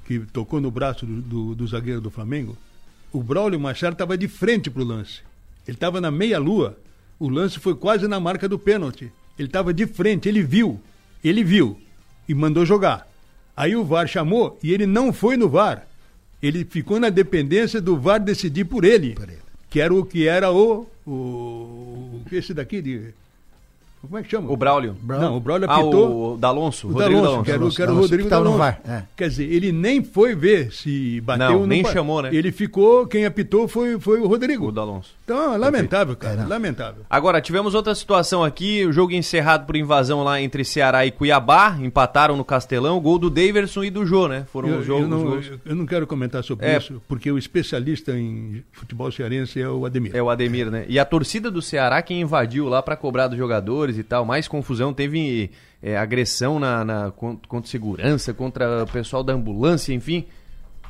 que tocou no braço do, do, do zagueiro do Flamengo, o Braulio Machado estava de frente pro lance. Ele estava na meia-lua. O lance foi quase na marca do pênalti. Ele estava de frente, ele viu. Ele viu e mandou jogar. Aí o VAR chamou e ele não foi no VAR. Ele ficou na dependência do VAR decidir por ele. Que era o que era o, o esse daqui de como é que chama? O Braulio. Não, o Braulio Ah, apitou. o D'Alonso, O Rodrigo D'Alonso, D'Alonso. que era, o- D'Alonso, que era o Rodrigo D'Alonso. VAR, é. Quer dizer, ele nem foi ver se bateu Não, ou nem ba- chamou, né? Ele ficou, quem apitou foi, foi o Rodrigo. O D'Alonso. Então, lamentável, cara, lamentável. Agora, tivemos outra situação aqui, o jogo encerrado por invasão lá entre Ceará e Cuiabá, empataram no Castelão, gol do Daverson e do Jô, né? Foram Eu, os jogos. eu não, os gols. eu- não quero comentar sobre É. isso, porque o especialista em futebol cearense é o Ademir. É o Ademir, né? E a torcida do Ceará que invadiu lá pra cobrar dos jogadores e tal. Mais confusão, teve é, agressão na, na- con- contra segurança, contra o pessoal da ambulância, enfim.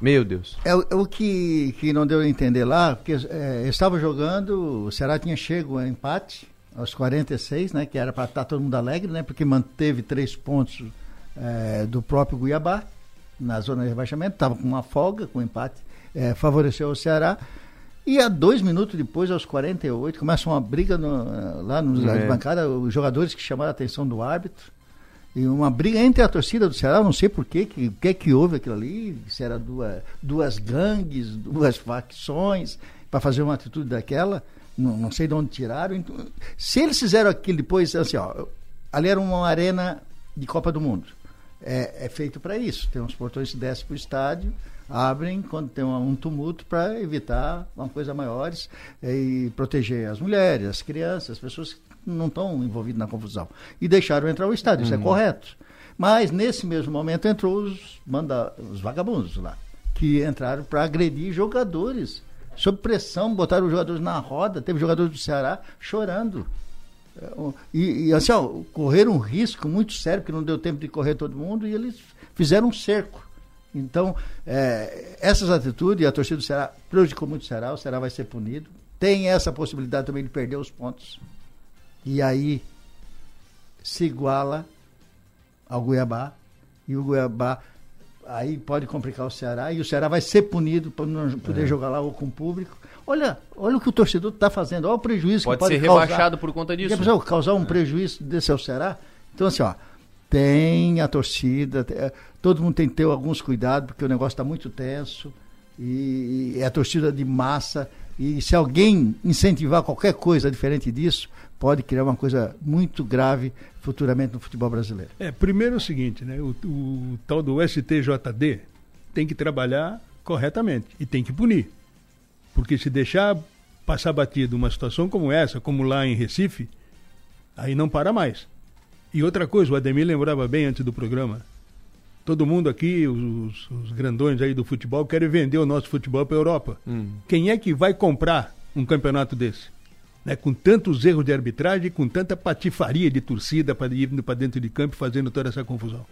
Meu Deus. É, o- é o que, que não deu a entender lá, porque é, estava jogando, o Ceará tinha chego a empate aos 46, né? Que era para estar todo mundo alegre, né? Porque manteve três pontos é, do próprio Cuiabá na zona de rebaixamento, estava com uma folga, com empate, é, favoreceu o Ceará. E a dois minutos depois, aos 48, começa uma briga no- lá nos É. bancada, os jogadores que chamaram a atenção do árbitro. E uma briga entre a torcida do Ceará, não sei por quê, que o que é que houve aquilo ali, se era duas, duas gangues, duas facções, para fazer uma atitude daquela, não, não sei de onde tiraram. Então, se eles fizeram aquilo depois, assim, ó, ali era uma arena de Copa do Mundo. É, é feito para isso. Tem uns portões que descem para o estádio, abrem quando tem um, um tumulto para evitar uma coisa maiores eh, e proteger as mulheres, as crianças, as pessoas que não estão envolvidas na confusão. E deixaram entrar o estádio, isso é Uhum. correto. Mas nesse mesmo momento entrou os, manda, os vagabundos lá, que entraram para agredir jogadores. Sob pressão, botaram os jogadores na roda, teve jogadores do Ceará chorando. É, o- E, e, assim, ó, correram um risco muito sério, que não deu tempo de correr todo mundo, e eles fizeram um cerco. Então, é, essas atitudes, a torcida do Ceará prejudicou muito o Ceará, o Ceará vai ser punido. Tem essa possibilidade também de perder os pontos. E aí se iguala ao Cuiabá, e o Cuiabá aí pode complicar o Ceará, e o Ceará vai ser punido por não poder É. jogar lá ou com o público. Olha, olha o que o torcedor está fazendo, olha o prejuízo Pode que pode ser causar. rebaixado por conta disso. Pensou causar um prejuízo desse ao Ceará? Então, assim, ó, tem a torcida, te- eh, todo mundo tem que ter alguns cuidados, porque o negócio está muito tenso, e, é a torcida de massa, e se alguém incentivar qualquer coisa diferente disso, pode criar uma coisa muito grave futuramente no futebol brasileiro. É, primeiro é o seguinte, né? O, o tal do STJD tem que trabalhar corretamente e tem que punir. Porque se deixar passar batido uma situação como essa, como lá em Recife, aí não para mais. E outra coisa, o Ademir lembrava bem antes do programa. Todo mundo aqui, os, os grandões aí do futebol, querem vender o nosso futebol para a Europa. Hum. Quem é que vai comprar um campeonato desse? Né, com tantos erros de arbitragem, com tanta patifaria de torcida para ir para dentro de campo e fazendo toda essa confusão.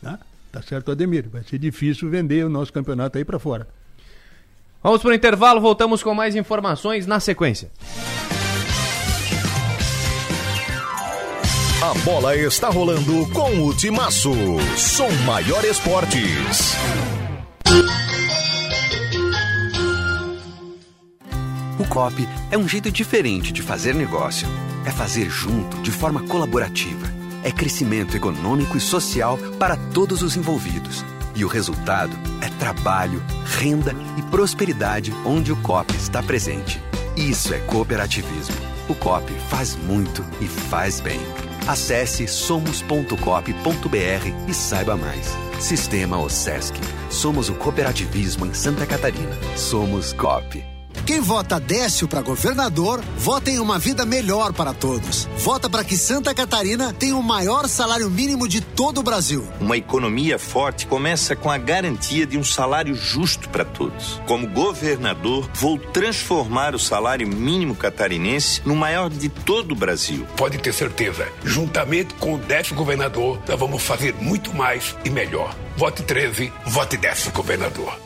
Né? Tá certo, Ademir? Vai ser difícil vender o nosso campeonato aí para fora. Vamos para o intervalo, voltamos com mais informações na sequência. A bola está rolando com o Timaço. Som Maior Esportes. O COP é um jeito diferente de fazer negócio. É fazer junto, de forma colaborativa. É crescimento econômico e social para todos os envolvidos. E o resultado é trabalho, renda e prosperidade onde o COP está presente. Isso é cooperativismo. O COP faz muito e faz bem. Acesse somos.cop.br e saiba mais. Sistema OSESC. Somos o cooperativismo em Santa Catarina. Somos COP. Quem vota Décio para governador, vota em uma vida melhor para todos. Vota para que Santa Catarina tenha o maior salário mínimo de todo o Brasil. Uma economia forte começa com a garantia de um salário justo para todos. Como governador, vou transformar o salário mínimo catarinense no maior de todo o Brasil. Pode ter certeza, juntamente com o décimo governador, nós vamos fazer muito mais e melhor. Vote 13, vote décimo governador.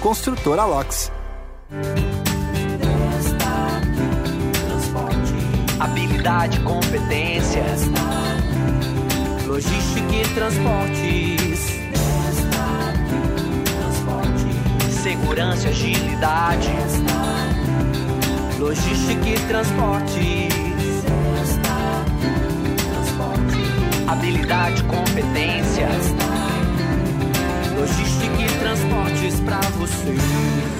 Construtora LOX. Habilidade, competência, logística e transportes, segurança agilidade, logística e transportes, habilidade, competência, logística e transportes para você.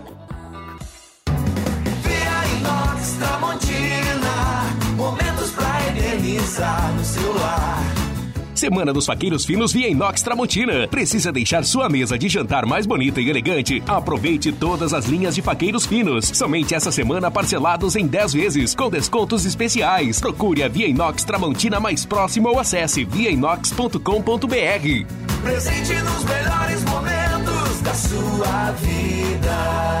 Inox Tramontina, momentos pra eternizar no celular. Semana dos Faqueiros Finos via Inox Tramontina. Precisa deixar sua mesa de jantar mais bonita e elegante? Aproveite todas as linhas de faqueiros finos. Somente essa semana parcelados em 10 vezes, com descontos especiais. Procure a Via Inox Tramontina mais próxima ou acesse viainox.com.br. Presente nos melhores momentos da sua vida.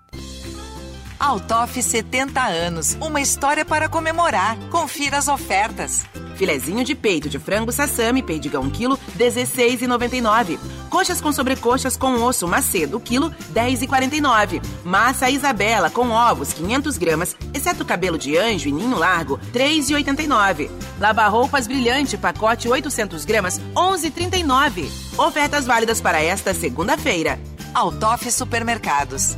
Altoff 70 anos, uma história para comemorar. Confira as ofertas. Filezinho de peito de frango sassami, perdigão 1 kg, 16,99. Coxas com sobrecoxas com osso macedo, quilo, 10,49. Massa Isabela com ovos, 500 gramas, exceto cabelo de anjo e ninho largo, 3,89. Lava-roupas brilhante, pacote 800 gramas, 11,39. Ofertas válidas para esta segunda-feira. Altoff Supermercados.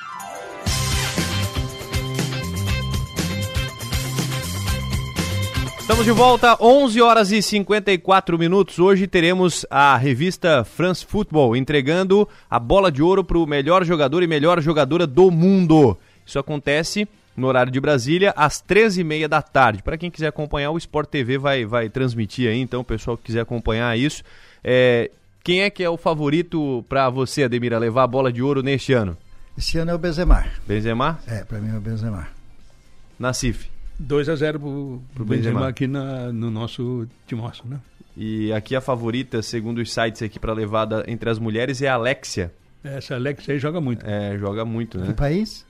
Estamos de volta, 11 horas e 54 minutos. Hoje teremos a revista France Football entregando a bola de ouro para o melhor jogador e melhor jogadora do mundo. Isso acontece no horário de Brasília, às 13h30 da tarde. Para quem quiser acompanhar, o Sport TV vai, vai transmitir aí, então, o pessoal que quiser acompanhar isso. É, quem é que é o favorito para você, Ademir, a levar a bola de ouro neste ano? Esse ano é o Benzema. Benzema? É, para mim é o Benzema. Nacife. 2 a 0 pro, pro Benzema, Benzema aqui na, no nosso timoço, né? E aqui a favorita, segundo os sites aqui para levada entre as mulheres, é a Alexia. Essa Alexia aí joga muito. É, joga muito, né? Que país?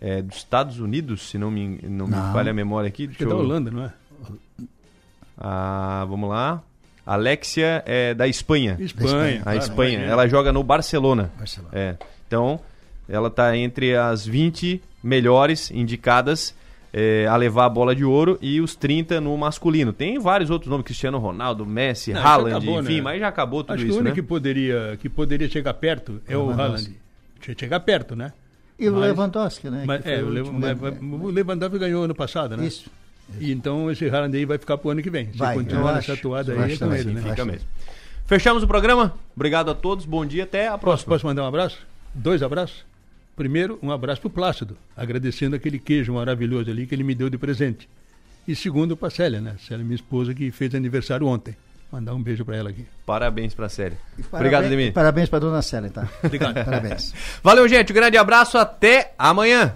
É dos Estados Unidos, se não me, não, não. me falha a memória aqui. Acho que é da Holanda, não é? Ah, vamos lá. Alexia é da Espanha. Espanha. A claro, Espanha. imagina. Ela joga no Barcelona. Barcelona. É. Então, ela está entre as 20 melhores indicadas é, a levar a bola de ouro e os 30 no masculino. Tem vários outros nomes, Cristiano Ronaldo, Messi, Não, Haaland, acabou, enfim, né? mas já acabou tudo Acho isso, que o único né? que poderia, que poderia chegar perto é o Lewandowski. Haaland. Chegar perto, né? E o Mas- Lewandowski, né? Mas, é, o o, Lev- último, mas- né? o Lewandowski ganhou ano passado, né? Isso. E então esse Haaland aí vai ficar pro ano que vem. Se Vai, continuar nessa acho. atuada aí, é com também, ele, né? Fica mesmo. Fechamos o programa. Obrigado a todos. Bom dia. Até a Posso, próxima. posso mandar um abraço? Dois abraços? Primeiro, um abraço pro Plácido, agradecendo aquele queijo maravilhoso ali que ele me deu de presente. E segundo, pra Célia, né? Célia, minha esposa, que fez aniversário ontem. Mandar um beijo pra ela aqui. Parabéns pra série. Parabéns- Obrigado, Ademir. Parabéns para dona Célia, tá? Obrigado. Parabéns. Valeu, gente. Um grande abraço. Até amanhã.